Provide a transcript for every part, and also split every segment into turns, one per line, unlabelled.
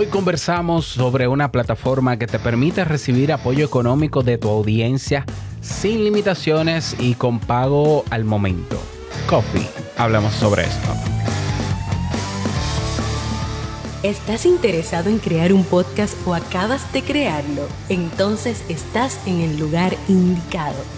Hoy conversamos sobre una plataforma que te permite recibir apoyo económico de tu audiencia sin limitaciones y con pago al momento. Coffee. Hablamos sobre esto.
¿Estás interesado en crear un podcast o acabas de crearlo? Entonces estás en el lugar indicado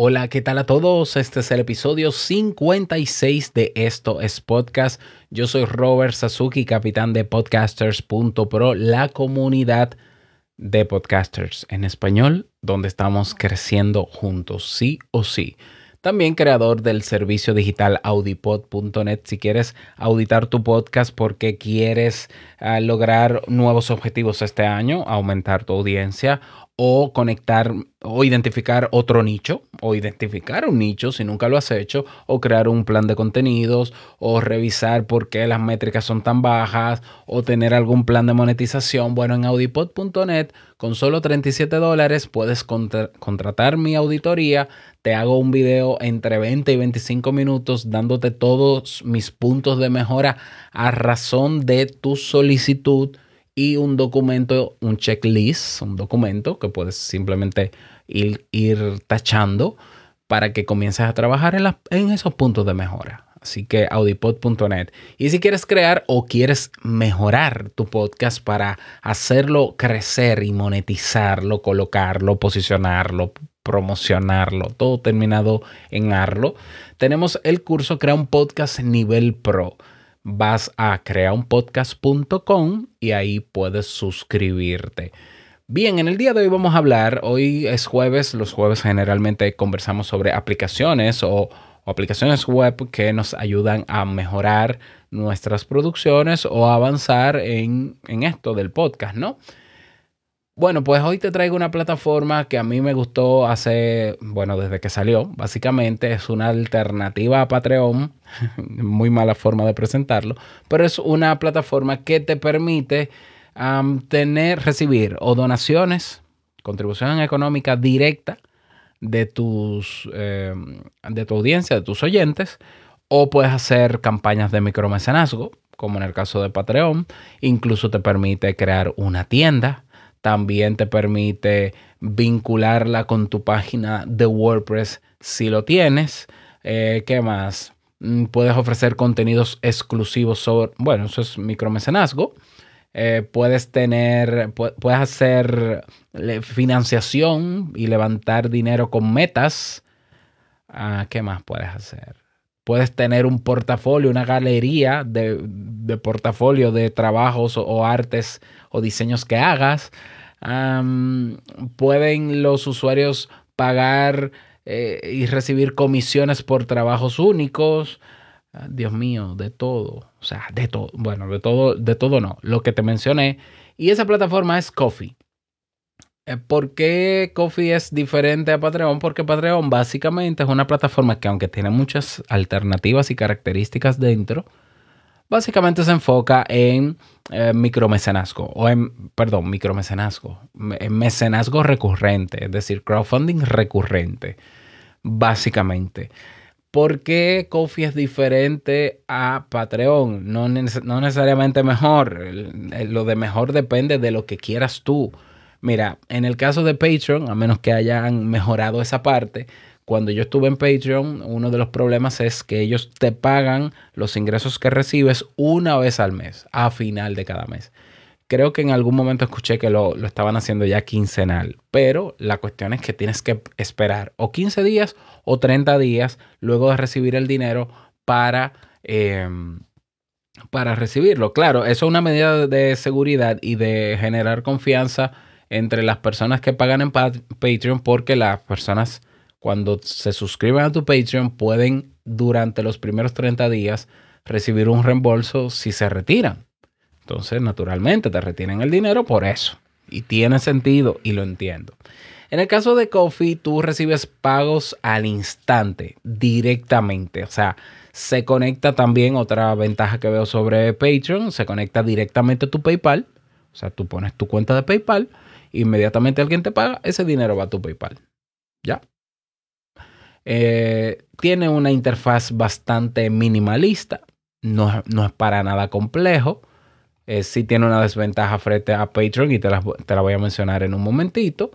Hola, ¿qué tal a todos? Este es el episodio 56 de Esto es Podcast. Yo soy Robert Sasuki, capitán de podcasters.pro, la comunidad de podcasters en español, donde estamos creciendo juntos, sí o sí. También creador del servicio digital audipod.net. Si quieres auditar tu podcast porque quieres ah, lograr nuevos objetivos este año, aumentar tu audiencia o conectar o identificar otro nicho o identificar un nicho si nunca lo has hecho o crear un plan de contenidos o revisar por qué las métricas son tan bajas o tener algún plan de monetización. Bueno, en audipod.net con solo 37 dólares puedes contratar mi auditoría. Te hago un video entre 20 y 25 minutos dándote todos mis puntos de mejora a razón de tu solicitud y un documento, un checklist, un documento que puedes simplemente ir, tachando para que comiences a trabajar en, en esos puntos de mejora. Así que audipod.net. Y si quieres crear o quieres mejorar tu podcast para hacerlo crecer y monetizarlo, colocarlo, posicionarlo, promocionarlo, todo terminado en Arlo, tenemos el curso Crea un podcast nivel pro vas a creaunpodcast.com y ahí puedes suscribirte. Bien, en el día de hoy vamos a hablar, hoy es jueves, los jueves generalmente conversamos sobre aplicaciones o, aplicaciones web que nos ayudan a mejorar nuestras producciones o avanzar en, en esto del podcast, ¿no? Bueno, pues hoy te traigo una plataforma que a mí me gustó hace, bueno, desde que salió. Básicamente es una alternativa a Patreon. Muy mala forma de presentarlo. Pero es una plataforma que te permite tener, recibir o donaciones, contribución económica directa de tus, em, de tu audiencia, de tus oyentes. O puedes hacer campañas de micromecenazgo, como en el caso de Patreon. Incluso te permite crear una tienda también te permite vincularla con tu página de WordPress si lo tienes. Eh, ¿Qué más? Mm, puedes ofrecer contenidos exclusivos sobre, bueno, eso es micromecenazgo. Eh, puedes tener, puedes hacer financiación y levantar dinero con metas. Ah, ¿Qué más puedes hacer? Puedes tener un portafolio, una galería de, portafolio de trabajos o, artes o diseños que hagas. pueden los usuarios pagar eh, y recibir comisiones por trabajos únicos. Ah, Dios mío, de todo. O sea, de todo. Bueno, de todo, de todo no. Lo que te mencioné. Y esa plataforma es Coffee. Eh, ¿Por qué Coffee es diferente a Patreon? Porque Patreon básicamente es una plataforma que aunque tiene muchas alternativas y características dentro, básicamente se enfoca en eh, micromecenazgo o en, perdón, micromecenazgo, en mecenazgo recurrente, es decir, crowdfunding recurrente, básicamente. ¿Por qué Coffee es diferente a Patreon? No, no necesariamente mejor. Lo de mejor depende de lo que quieras tú. Mira, en el caso de Patreon, a menos que hayan mejorado esa parte, cuando yo estuve en Patreon, uno de los problemas es que ellos te pagan los ingresos que recibes una vez al mes, a final de cada mes. Creo que en algún momento escuché que lo, estaban haciendo ya quincenal, pero la cuestión es que tienes que esperar o 15 días o 30 días luego de recibir el dinero para, em, para recibirlo. Claro, eso es una medida de seguridad y de generar confianza entre las personas que pagan en Patreon porque las personas cuando se suscriben a tu Patreon pueden durante los primeros 30 días recibir un reembolso si se retiran. Entonces, naturalmente, te retienen el dinero por eso. Y tiene sentido y lo entiendo. En el caso de Coffee, tú recibes pagos al instante, directamente. O sea, se conecta también otra ventaja que veo sobre Patreon, se conecta directamente a tu PayPal. O sea, tú pones tu cuenta de PayPal, inmediatamente alguien te paga, ese dinero va a tu PayPal. ¿Ya? Eh, tiene una interfaz bastante minimalista, no, no es para nada complejo. Eh, sí tiene una desventaja frente a Patreon y te la, te la voy a mencionar en un momentito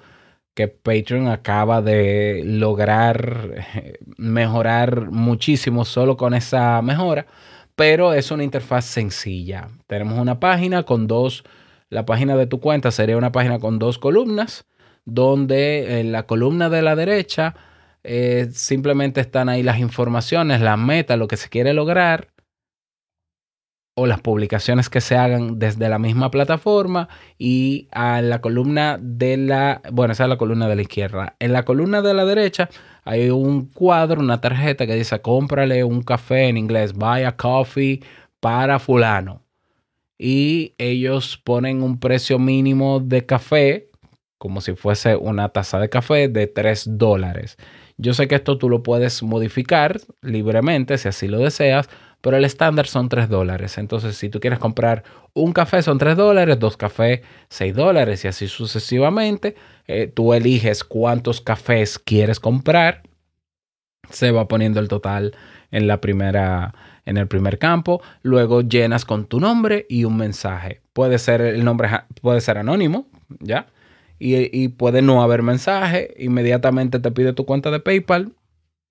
que Patreon acaba de lograr eh, mejorar muchísimo solo con esa mejora, pero es una interfaz sencilla. Tenemos una página con dos, la página de tu cuenta sería una página con dos columnas, donde en la columna de la derecha eh, simplemente están ahí las informaciones, las metas, lo que se quiere lograr o las publicaciones que se hagan desde la misma plataforma y a la columna de la, bueno, esa es la columna de la izquierda. En la columna de la derecha hay un cuadro, una tarjeta que dice cómprale un café en inglés, buy a coffee para fulano. Y ellos ponen un precio mínimo de café, como si fuese una taza de café, de 3 dólares. Yo sé que esto tú lo puedes modificar libremente si así lo deseas pero el estándar son 3 dólares. Entonces, si tú quieres comprar un café son 3 dólares, dos cafés 6 dólares y así sucesivamente. Eh, tú eliges cuántos cafés quieres comprar. Se va poniendo el total en la primera en el primer campo, luego llenas con tu nombre y un mensaje. Puede ser el nombre puede ser anónimo, ¿ya? Y, y puede no haber mensaje, inmediatamente te pide tu cuenta de PayPal,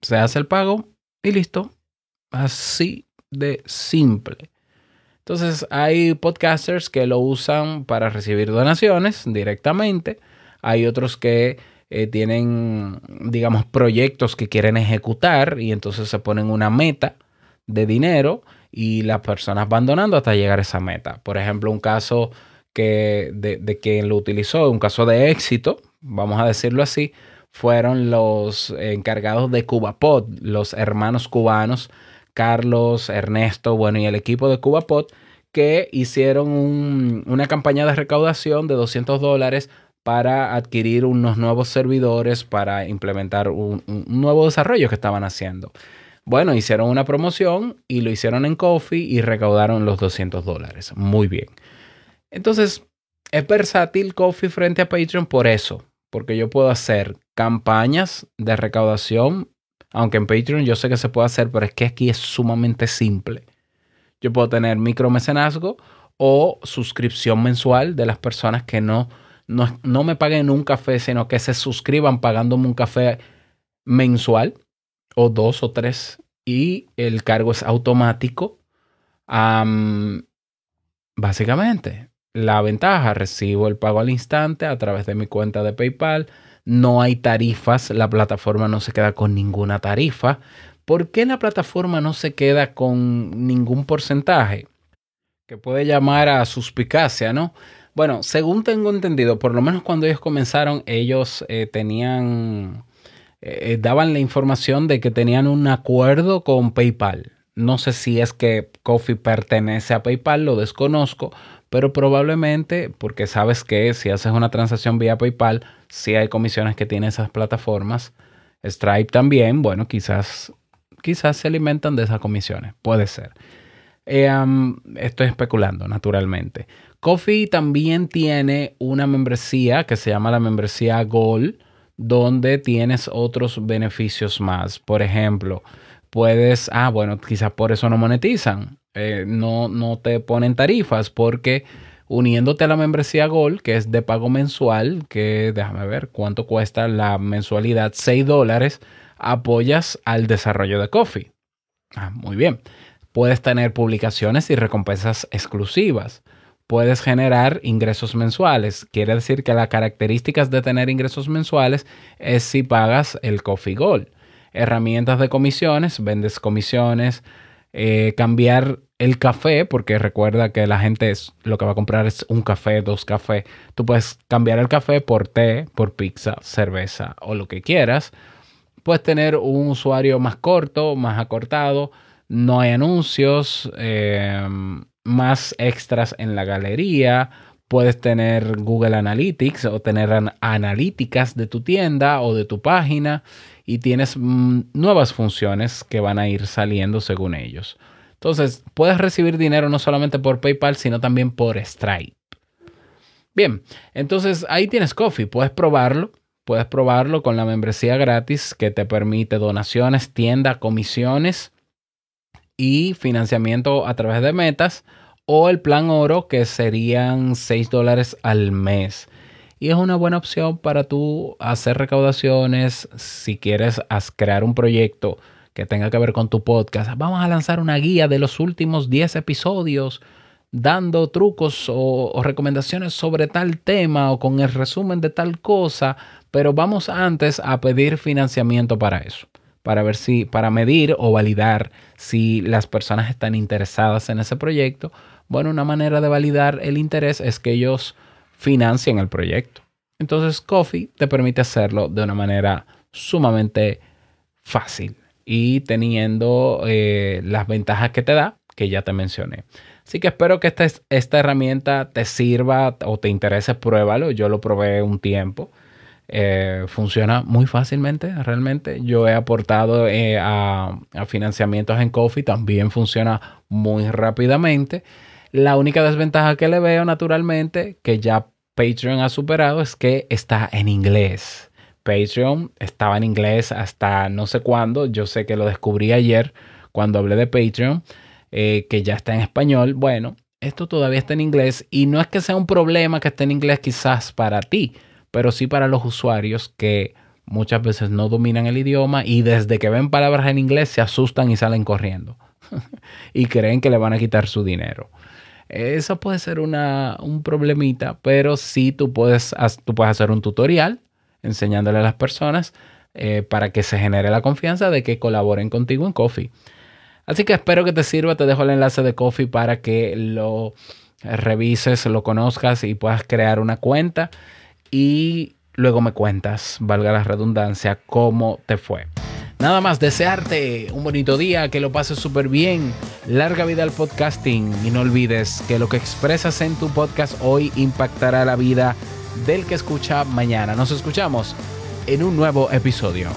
se hace el pago y listo. Así de simple. Entonces hay podcasters que lo usan para recibir donaciones directamente. Hay otros que eh, tienen, digamos, proyectos que quieren ejecutar y entonces se ponen una meta de dinero y las personas van donando hasta llegar a esa meta. Por ejemplo, un caso que de, de quien lo utilizó, un caso de éxito, vamos a decirlo así, fueron los encargados de CubaPod, los hermanos cubanos Carlos, Ernesto, bueno, y el equipo de CubaPod que hicieron una campaña de recaudación de 200 dólares para adquirir unos nuevos servidores para implementar un, nuevo desarrollo que estaban haciendo. Bueno, hicieron una promoción y lo hicieron en Coffee y recaudaron los 200 dólares. Muy bien. Entonces, es versátil Coffee frente a Patreon por eso, porque yo puedo hacer campañas de recaudación aunque en Patreon yo sé que se puede hacer, pero es que aquí es sumamente simple. Yo puedo tener micromecenazgo o suscripción mensual de las personas que no, no, me paguen un café, sino que se suscriban pagándome un café mensual o dos o tres y el cargo es automático. básicamente, la ventaja, recibo el pago al instante a través de mi cuenta de PayPal no hay tarifas, la plataforma no se queda con ninguna tarifa. ¿Por qué la plataforma no se queda con ningún porcentaje? Que puede llamar a suspicacia, ¿no? Bueno, según tengo entendido, por lo menos cuando ellos comenzaron, ellos eh, tenían, eh, daban la información de que tenían un acuerdo con PayPal. No sé si es que Coffee pertenece a PayPal, lo desconozco, pero probablemente porque sabes que si haces una transacción vía PayPal, si hay comisiones que tienen esas plataformas. Stripe también, bueno, quizás, quizás se alimentan de esas comisiones, puede ser. Eh, estoy especulando, naturalmente. Coffee también tiene una membresía que se llama la membresía Gold, donde tienes otros beneficios más. Por ejemplo, puedes, ah, bueno, quizás por eso no monetizan. Eh, no, no te ponen tarifas porque uniéndote a la membresía Gold, que es de pago mensual, que déjame ver cuánto cuesta la mensualidad, 6 dólares, apoyas al desarrollo de Coffee. Ah, muy bien. Puedes tener publicaciones y recompensas exclusivas. Puedes generar ingresos mensuales. Quiere decir que las características de tener ingresos mensuales es si pagas el Coffee Gold. Herramientas de comisiones, vendes comisiones, eh, cambiar el café, porque recuerda que la gente es, lo que va a comprar es un café, dos cafés. Tú puedes cambiar el café por té, por pizza, cerveza o lo que quieras. Puedes tener un usuario más corto, más acortado. No hay anuncios. Em, más extras en la galería, puedes tener Google Analytics o tener analíticas de tu tienda o de tu página y tienes mm, nuevas funciones que van a ir saliendo según ellos. Entonces, puedes recibir dinero no solamente por PayPal, sino también por Stripe. Bien, entonces ahí tienes Coffee, puedes probarlo. Puedes probarlo con la membresía gratis que te permite donaciones, tienda, comisiones y financiamiento a través de metas o el plan oro que serían 6 dólares al mes. Y es una buena opción para tú hacer recaudaciones si quieres crear un proyecto que tenga que ver con tu podcast. Vamos a lanzar una guía de los últimos 10 episodios dando trucos o, recomendaciones sobre tal tema o con el resumen de tal cosa, pero vamos antes a pedir financiamiento para eso, para ver si, para medir o validar si las personas están interesadas en ese proyecto. Bueno, una manera de validar el interés es que ellos financien el proyecto. Entonces, Coffee te permite hacerlo de una manera sumamente fácil y teniendo eh, las ventajas que te da, que ya te mencioné. Así que espero que esta, esta herramienta te sirva o te interese, pruébalo. Yo lo probé un tiempo. Eh, funciona muy fácilmente, realmente. Yo he aportado eh, a, financiamientos en Coffee, también funciona muy rápidamente. La única desventaja que le veo, naturalmente, que ya Patreon ha superado, es que está en inglés. Patreon estaba en inglés hasta no sé cuándo. Yo sé que lo descubrí ayer cuando hablé de Patreon. Eh, que ya está en español. Bueno, esto todavía está en inglés y no es que sea un problema que esté en inglés quizás para ti, pero sí para los usuarios que muchas veces no dominan el idioma y desde que ven palabras en inglés se asustan y salen corriendo y creen que le van a quitar su dinero. Eso puede ser una, un problemita, pero sí tú puedes, tú puedes hacer un tutorial enseñándole a las personas eh, para que se genere la confianza de que colaboren contigo en Coffee. Así que espero que te sirva. Te dejo el enlace de Coffee para que lo revises, lo conozcas y puedas crear una cuenta. Y luego me cuentas, valga la redundancia, cómo te fue. Nada más, desearte un bonito día, que lo pases súper bien, larga vida al podcasting y no olvides que lo que expresas en tu podcast hoy impactará la vida del que escucha mañana. Nos escuchamos en un nuevo episodio.